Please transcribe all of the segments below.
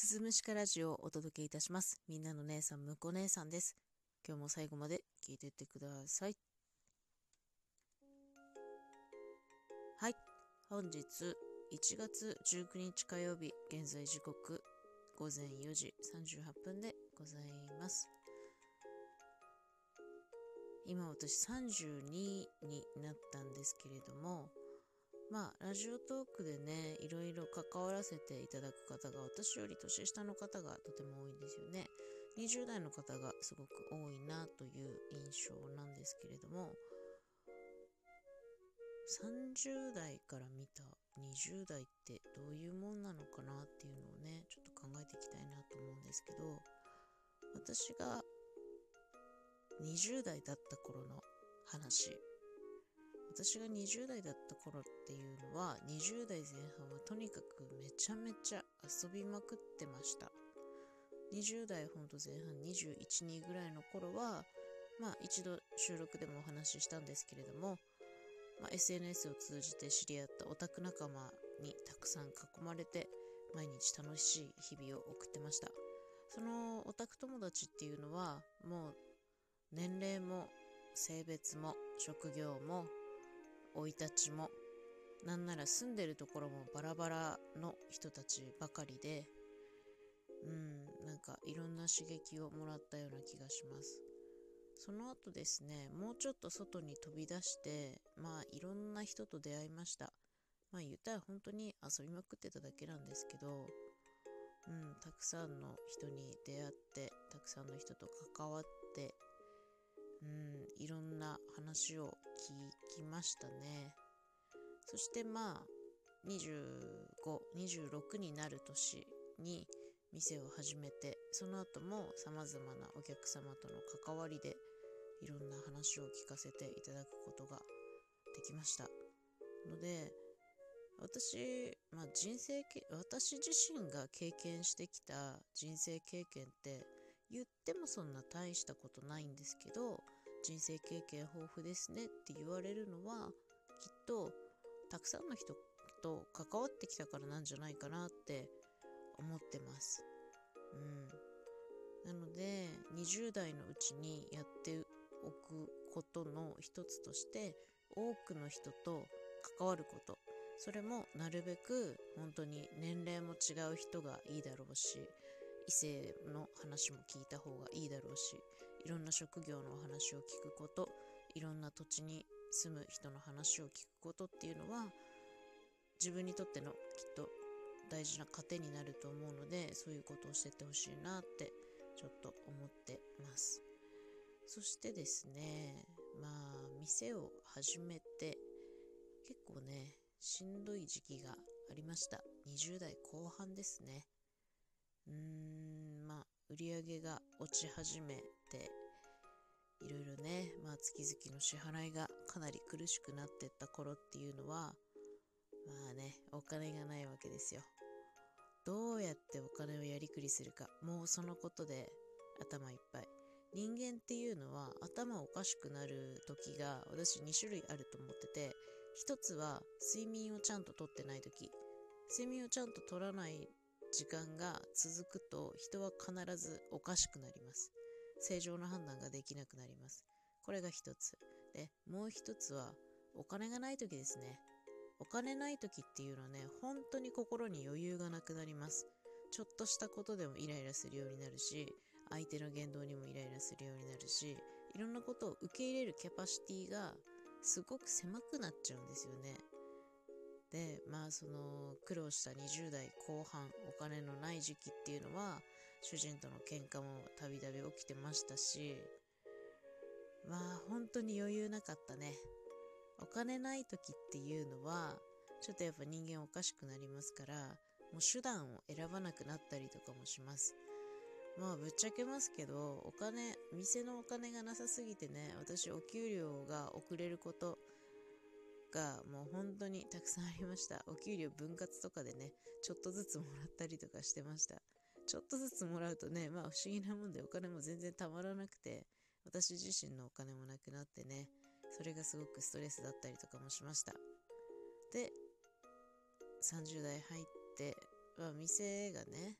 すずむしかラジオをお届けいたします。みんなの姉さん、むこ姉さんです。今日も最後まで聞いてってください。はい。本日1月19日火曜日、現在時刻午前4時38分でございます。今私32になったんですけれども、まあ、ラジオトークでね、いろいろ関わらせていただく方が、私より年下の方がとても多いんですよね。20代の方がすごく多いなという印象なんですけれども、30代から見た20代ってどういうもんなのかなっていうのをね、ちょっと考えていきたいなと思うんですけど、私が20代だった頃の話私が20代だった頃っていうのは20代前半はとにかくめちゃめちゃ遊びまくってました。20代ほんと前半21、2ぐらいの頃はまあ一度収録でもお話ししたんですけれども、まあ、SNS を通じて知り合ったオタク仲間にたくさん囲まれて毎日楽しい日々を送ってました。そのオタク友達っていうのはもう年齢も性別も職業も生い立ちもなんなら住んでるところもバラバラの人たちばかりでうんなんかいろんな刺激をもらったような気がします。その後ですねもうちょっと外に飛び出してまあいろんな人と出会いました。まあ言ったら本当に遊びまくってただけなんですけどうんたくさんの人に出会ってたくさんの人と関わってうんいろんな話を聞きましたね。そしてまあ2526になる年に店を始めてその後もさまざまなお客様との関わりでいろんな話を聞かせていただくことができました。ので私、まあ、人生私自身が経験してきた人生経験って言ってもそんな大したことないんですけど人生経験豊富ですねって言われるのはきっとたくさんの人と関わってきたからなんじゃないかなって思ってます。うん、なので20代のうちにやっておくことの一つとして多くの人と関わることそれもなるべく本当に年齢も違う人がいいだろうし異性の話も聞いた方がいいだろうしいろんな職業のお話を聞くこといろんな土地に住む人の話を聞くことっていうのは自分にとってのきっと大事な糧になると思うのでそういうことをしてってほしいなってちょっと思ってます。そしてですねまあ店を始めて結構ねしんどい時期がありました。20代後半ですね。うーん。り上が落ち始めていろいろね、まあ、月々の支払いがかなり苦しくなってった頃っていうのはまあねお金がないわけですよ。どうやってお金をやりくりするか。もうそのことで頭いっぱい。人間っていうのは頭おかしくなる時が私2種類あると思ってて一つは睡眠をちゃんととってない時。睡眠をちゃんと取らない時間が続くと人は必ずおかしくなります。正常な判断ができなくなります。これが一つ。でもう一つはお金がない時ですね。お金ない時っていうのはね本当に心に余裕がなくなります。ちょっとしたことでもイライラするようになるし相手の言動にもイライラするようになるしいろんなことを受け入れるキャパシティがすごく狭くなっちゃうんですよね。でまあその苦労した20代後半お金のない時期っていうのは主人との喧嘩もたびたび起きてましたしまあ本当に余裕なかったね。お金ない時っていうのはちょっとやっぱ人間おかしくなりますからもう手段を選ばなくなったりとかもします。まあぶっちゃけますけどお金店のお金がなさすぎてね私お給料が遅れることがもう本当にたくさんありました。お給料分割とかでねちょっとずつもらったりとかしてました。ちょっとずつもらうとねまあ不思議なもんでお金も全然たまらなくて私自身のお金もなくなってねそれがすごくストレスだったりとかもしました。で30代入って、まあ、店がね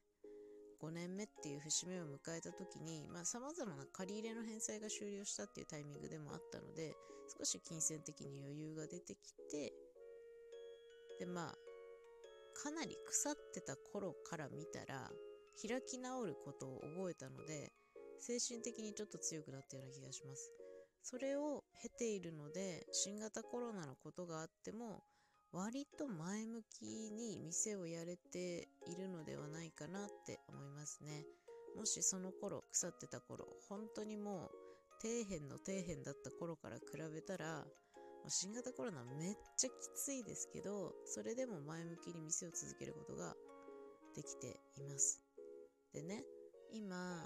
5年目っていう節目を迎えた時にさ、まあ、様々な借り入れの返済が終了したっていうタイミングでもあったので、少し金銭的に余裕が出てきて、で、まあ、かなり腐ってた頃から見たら、開き直ることを覚えたので、精神的にちょっと強くなったような気がします。それを経ているので、新型コロナのことがあっても、割と前向きに店をやれているのではないかなって思いますね。もしその頃、腐ってた頃、本当にもう底辺の底辺だった頃から比べたら、新型コロナめっちゃきついですけど、それでも前向きに店を続けることができています。でね、今、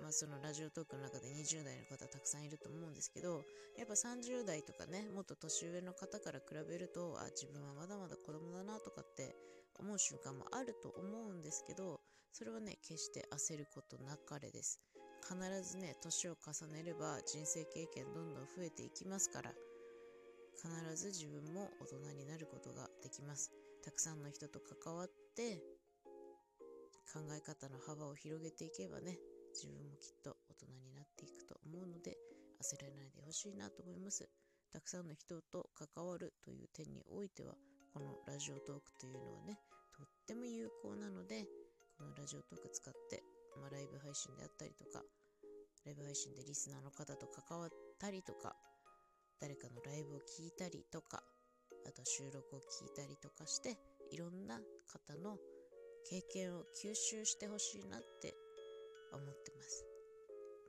まあ、そのラジオトークの中で20代の方たくさんいると思うんですけど、やっぱ30代とかね、もっと年上の方から比べると、あ、自分はまだまだ子供だなとかって思う瞬間もあると思うんですけど、それはね、決して焦ることなかれです。必ずね、年を重ねれば人生経験どんどん増えていきますから、必ず自分も大人になることができます。たくさんの人と関わって、考え方の幅を広げていけばね、自分もきっと大人になっていくと思うので焦らないでほしいなと思います。たくさんの人と関わるという点においてはこのラジオトークというのはねとっても有効なのでこのラジオトーク使って、まあ、ライブ配信であったりとかライブ配信でリスナーの方と関わったりとか誰かのライブを聞いたりとかあと収録を聞いたりとかしていろんな方の経験を吸収してほしいなって思ってます。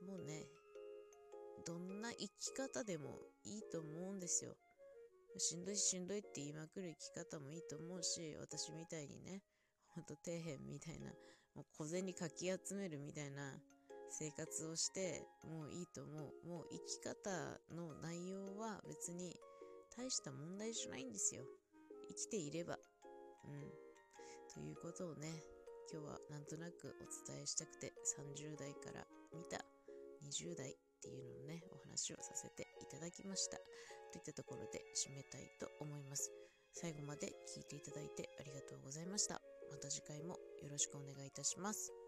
もうね、どんな生き方でもいいと思うんですよ。しんどいしんどいって言いまくる生き方もいいと思うし、私みたいにね、ほんと底辺みたいな、もう小銭かき集めるみたいな生活をしてもういいと思う。もう生き方の内容は別に大した問題じゃないんですよ。生きていれば。うん。ということをね、今日はなんとなくお伝えしたくて30代から見た20代っていうののね、お話をさせていただきました。といったところで締めたいと思います。最後まで聞いていただいてありがとうございました。また次回もよろしくお願いいたします。